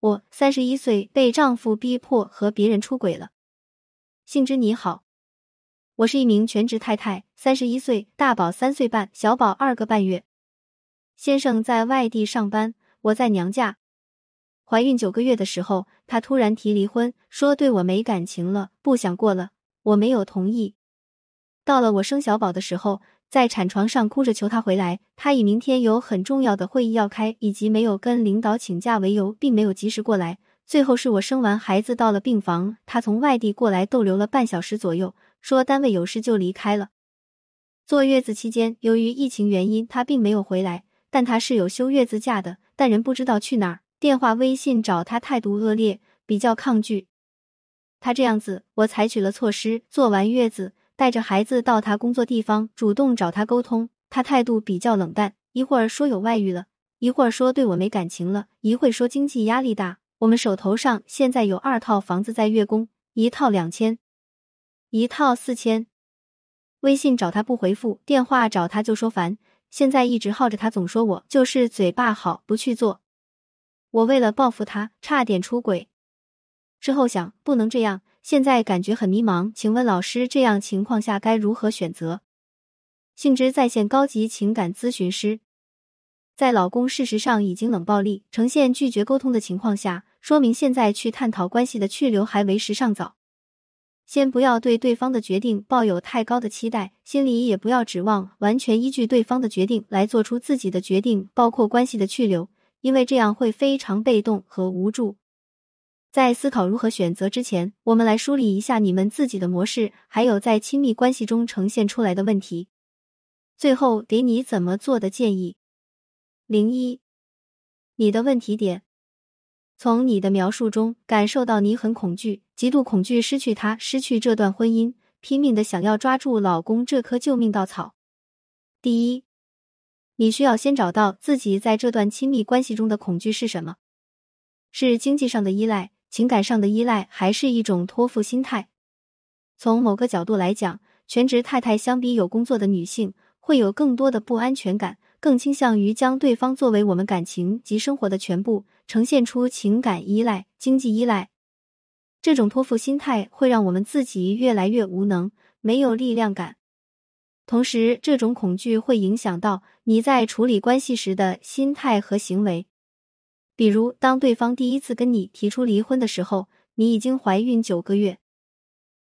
我三十一岁，被丈夫逼迫和别人出轨了。幸之你好，我是一名全职太太，三十一岁，大宝三岁半，小宝二个半月。先生在外地上班，我在娘家。怀孕九个月的时候，他突然提离婚，说对我没感情了，不想过了。我没有同意。到了我生小宝的时候。在产床上哭着求他回来，他以明天有很重要的会议要开，以及没有跟领导请假为由，并没有及时过来。最后是我生完孩子到了病房，他从外地过来逗留了半小时左右，说单位有事就离开了。坐月子期间，由于疫情原因，他并没有回来，但他是有休月子假的，但人不知道去哪儿。电话、微信找他态度恶劣，比较抗拒。他这样子，我采取了措施，做完月子。带着孩子到他工作地方，主动找他沟通，他态度比较冷淡，一会儿说有外遇了，一会儿说对我没感情了，一会说经济压力大。我们手头上现在有二套房子在月供，一套两千，一套四千。微信找他不回复，电话找他就说烦，现在一直耗着他，总说我就是嘴巴好，不去做。我为了报复他，差点出轨。之后想，不能这样。现在感觉很迷茫，请问老师，这样情况下该如何选择？性之在线高级情感咨询师，在老公事实上已经冷暴力，呈现拒绝沟通的情况下，说明现在去探讨关系的去留还为时尚早。先不要对对方的决定抱有太高的期待，心里也不要指望完全依据对方的决定来做出自己的决定，包括关系的去留，因为这样会非常被动和无助。在思考如何选择之前，我们来梳理一下你们自己的模式，还有在亲密关系中呈现出来的问题。最后给你怎么做的建议。零一，你的问题点，从你的描述中感受到你很恐惧，极度恐惧失去他，失去这段婚姻，拼命的想要抓住老公这棵救命稻草。第一，你需要先找到自己在这段亲密关系中的恐惧是什么，是经济上的依赖。情感上的依赖还是一种托付心态。从某个角度来讲，全职太太相比有工作的女性，会有更多的不安全感，更倾向于将对方作为我们感情及生活的全部，呈现出情感依赖、经济依赖。这种托付心态会让我们自己越来越无能，没有力量感。同时，这种恐惧会影响到你在处理关系时的心态和行为。比如，当对方第一次跟你提出离婚的时候，你已经怀孕九个月。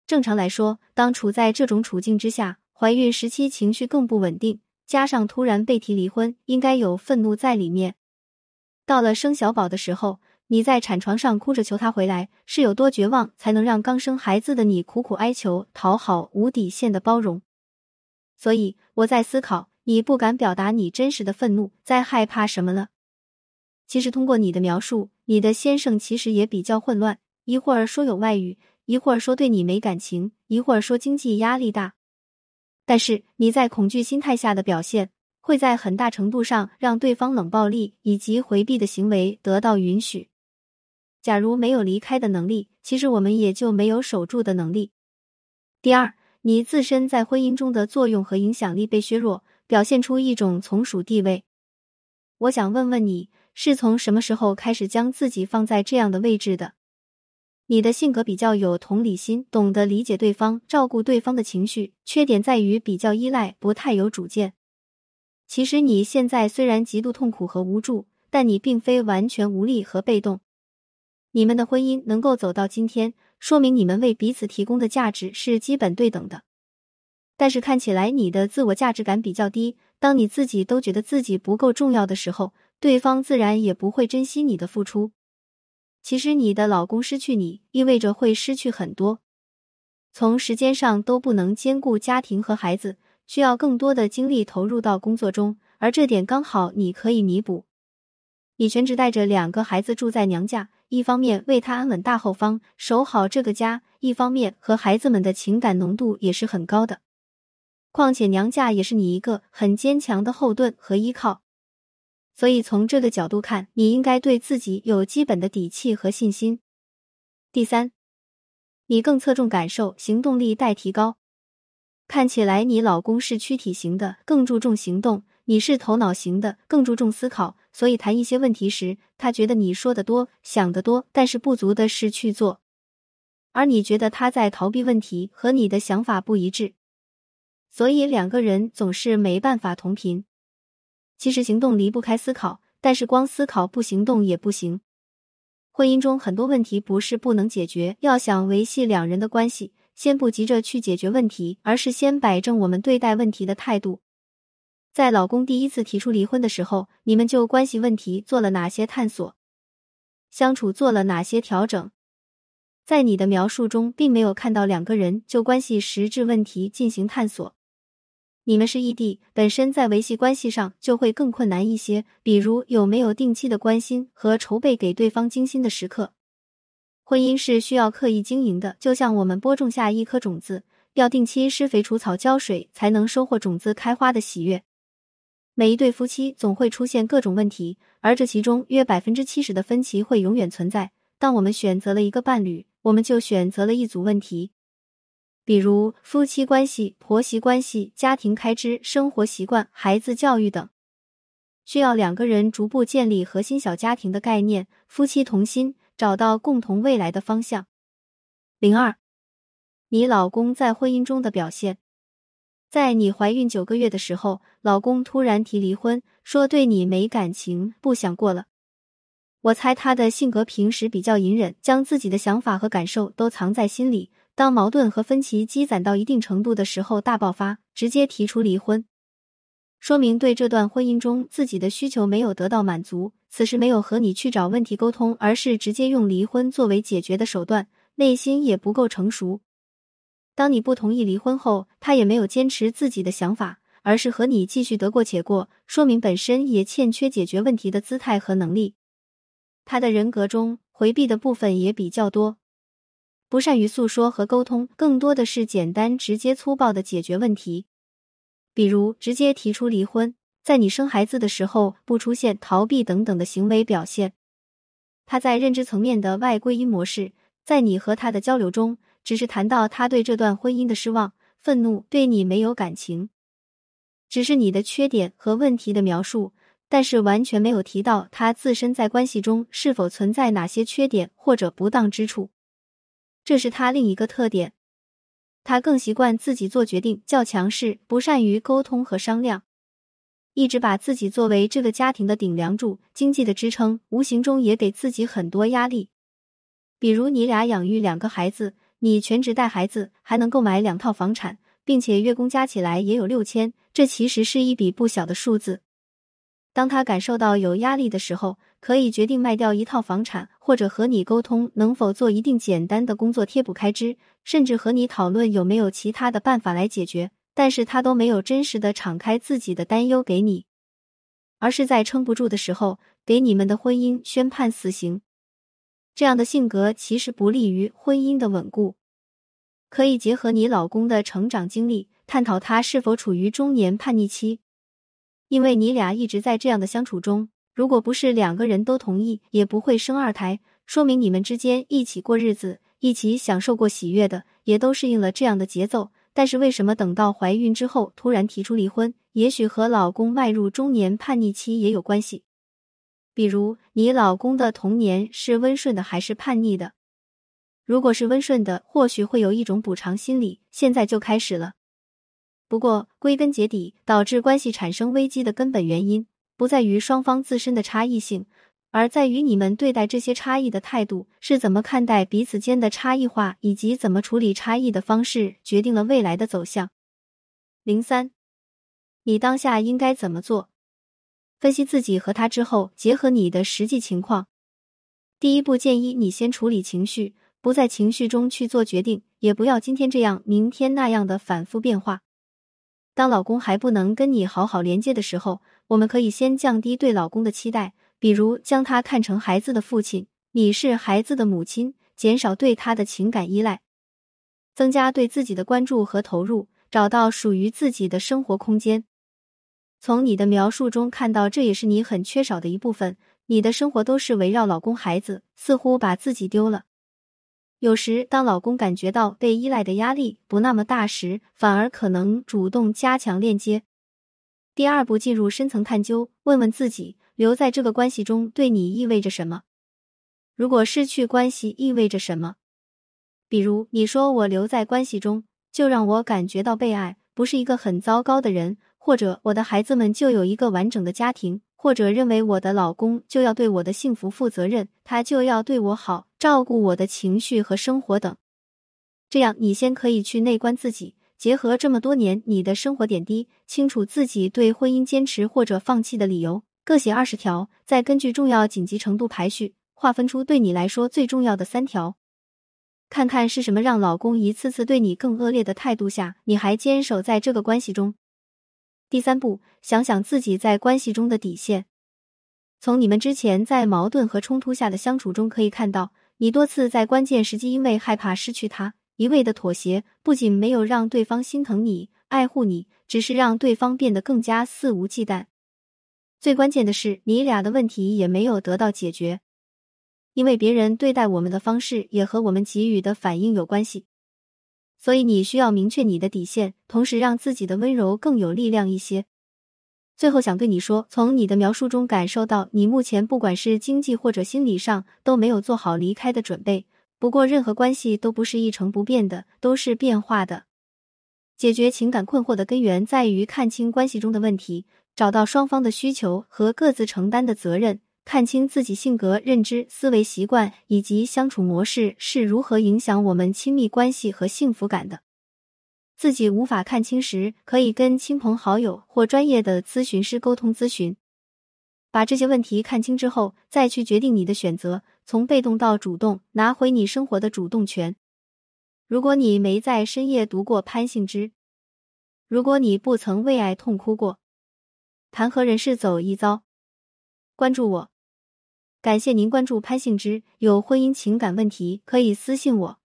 正常来说，当处在这种处境之下，怀孕时期情绪更不稳定，加上突然被提离婚，应该有愤怒在里面。到了生小宝的时候，你在产床上哭着求他回来，是有多绝望，才能让刚生孩子的你苦苦哀求、讨好、无底线的包容？所以我在思考，你不敢表达你真实的愤怒，在害怕什么了？其实通过你的描述，你的先生其实也比较混乱，一会儿说有外遇，一会儿说对你没感情，一会儿说经济压力大。但是你在恐惧心态下的表现，会在很大程度上让对方冷暴力以及回避的行为得到允许。假如没有离开的能力，其实我们也就没有守住的能力。第二，你自身在婚姻中的作用和影响力被削弱，表现出一种从属地位。我想问问你。是从什么时候开始将自己放在这样的位置的？你的性格比较有同理心，懂得理解对方，照顾对方的情绪。缺点在于比较依赖，不太有主见。其实你现在虽然极度痛苦和无助，但你并非完全无力和被动。你们的婚姻能够走到今天，说明你们为彼此提供的价值是基本对等的。但是看起来你的自我价值感比较低，当你自己都觉得自己不够重要的时候。对方自然也不会珍惜你的付出。其实，你的老公失去你，意味着会失去很多。从时间上都不能兼顾家庭和孩子，需要更多的精力投入到工作中，而这点刚好你可以弥补。你全职带着两个孩子住在娘家，一方面为他安稳大后方，守好这个家；一方面和孩子们的情感浓度也是很高的。况且娘家也是你一个很坚强的后盾和依靠。所以从这个角度看，你应该对自己有基本的底气和信心。第三，你更侧重感受，行动力待提高。看起来你老公是躯体型的，更注重行动；你是头脑型的，更注重思考。所以谈一些问题时，他觉得你说的多，想的多，但是不足的是去做，而你觉得他在逃避问题，和你的想法不一致，所以两个人总是没办法同频。其实行动离不开思考，但是光思考不行动也不行。婚姻中很多问题不是不能解决，要想维系两人的关系，先不急着去解决问题，而是先摆正我们对待问题的态度。在老公第一次提出离婚的时候，你们就关系问题做了哪些探索？相处做了哪些调整？在你的描述中，并没有看到两个人就关系实质问题进行探索。你们是异地，本身在维系关系上就会更困难一些。比如有没有定期的关心和筹备给对方精心的时刻？婚姻是需要刻意经营的，就像我们播种下一颗种子，要定期施肥、除草、浇水，才能收获种子开花的喜悦。每一对夫妻总会出现各种问题，而这其中约百分之七十的分歧会永远存在。当我们选择了一个伴侣，我们就选择了一组问题，比如夫妻关系、婆媳关系、家庭开支、生活习惯、孩子教育等，需要两个人逐步建立核心小家庭的概念，夫妻同心，找到共同未来的方向。零二，你老公在婚姻中的表现。在你怀孕九个月的时候，老公突然提离婚，说对你没感情，不想过了。我猜他的性格平时比较隐忍，将自己的想法和感受都藏在心里。当矛盾和分歧积攒到一定程度的时候，大爆发，直接提出离婚，说明对这段婚姻中自己的需求没有得到满足。此时没有和你去找问题沟通，而是直接用离婚作为解决的手段，内心也不够成熟。当你不同意离婚后，他也没有坚持自己的想法，而是和你继续得过且过，说明本身也欠缺解决问题的姿态和能力。他的人格中回避的部分也比较多，不善于诉说和沟通，更多的是简单、直接、粗暴的解决问题，比如直接提出离婚，在你生孩子的时候不出现逃避等等的行为表现。他在认知层面的外归因模式，在你和他的交流中。只是谈到他对这段婚姻的失望、愤怒，对你没有感情，只是你的缺点和问题的描述，但是完全没有提到他自身在关系中是否存在哪些缺点或者不当之处。这是他另一个特点，他更习惯自己做决定，较强势，不善于沟通和商量，一直把自己作为这个家庭的顶梁柱、经济的支撑，无形中也给自己很多压力。比如你俩养育两个孩子。你全职带孩子，还能购买两套房产，并且月供加起来也有六千，这其实是一笔不小的数字。当他感受到有压力的时候，可以决定卖掉一套房产，或者和你沟通能否做一定简单的工作贴补开支，甚至和你讨论有没有其他的办法来解决。但是他都没有真实的敞开自己的担忧给你，而是在撑不住的时候给你们的婚姻宣判死刑。这样的性格其实不利于婚姻的稳固。可以结合你老公的成长经历，探讨他是否处于中年叛逆期。因为你俩一直在这样的相处中，如果不是两个人都同意，也不会生二胎，说明你们之间一起过日子、一起享受过喜悦的，也都适应了这样的节奏。但是为什么等到怀孕之后突然提出离婚？也许和老公迈入中年叛逆期也有关系。比如，你老公的童年是温顺的还是叛逆的？如果是温顺的，或许会有一种补偿心理，现在就开始了。不过，归根结底，导致关系产生危机的根本原因，不在于双方自身的差异性，而在于你们对待这些差异的态度是怎么看待彼此间的差异化，以及怎么处理差异的方式，决定了未来的走向。零三，你当下应该怎么做？分析自己和他之后，结合你的实际情况。第一步，建议你先处理情绪，不在情绪中去做决定，也不要今天这样，明天那样的反复变化。当老公还不能跟你好好连接的时候，我们可以先降低对老公的期待，比如将他看成孩子的父亲，你是孩子的母亲，减少对他的情感依赖，增加对自己的关注和投入，找到属于自己的生活空间。从你的描述中看到，这也是你很缺少的一部分。你的生活都是围绕老公、孩子，似乎把自己丢了。有时，当老公感觉到被依赖的压力不那么大时，反而可能主动加强链接。第二步，进入深层探究，问问自己：留在这个关系中对你意味着什么？如果失去关系意味着什么？比如你说我留在关系中就让我感觉到被爱，不是一个很糟糕的人，或者我的孩子们就有一个完整的家庭，或者认为我的老公就要对我的幸福负责任，他就要对我好，照顾我的情绪和生活等。这样，你先可以去内观自己，结合这么多年你的生活点滴，清楚自己对婚姻坚持或者放弃的理由，各写二十条，再根据重要紧急程度排序，划分出对你来说最重要的三条。看看是什么让老公一次次对你更恶劣的态度下，你还坚守在这个关系中。第三步，想想自己在关系中的底线。从你们之前在矛盾和冲突下的相处中可以看到，你多次在关键时机因为害怕失去他，一味的妥协，不仅没有让对方心疼你、爱护你，只是让对方变得更加肆无忌惮。最关键的是，你俩的问题也没有得到解决。因为别人对待我们的方式也和我们给予的反应有关系，所以你需要明确你的底线，同时让自己的温柔更有力量一些。最后想对你说，从你的描述中感受到，你目前不管是经济或者心理上都没有做好离开的准备。不过，任何关系都不是一成不变的，都是变化的。解决情感困惑的根源在于看清关系中的问题，找到双方的需求和各自承担的责任。看清自己性格、认知、思维习惯以及相处模式是如何影响我们亲密关系和幸福感的。自己无法看清时，可以跟亲朋好友或专业的咨询师沟通咨询。把这些问题看清之后，再去决定你的选择，从被动到主动，拿回你生活的主动权。如果你没在深夜读过潘幸之，如果你不曾为爱痛哭过，谈何人世走一遭？关注我。感谢您关注潘幸之，有婚姻情感问题可以私信我。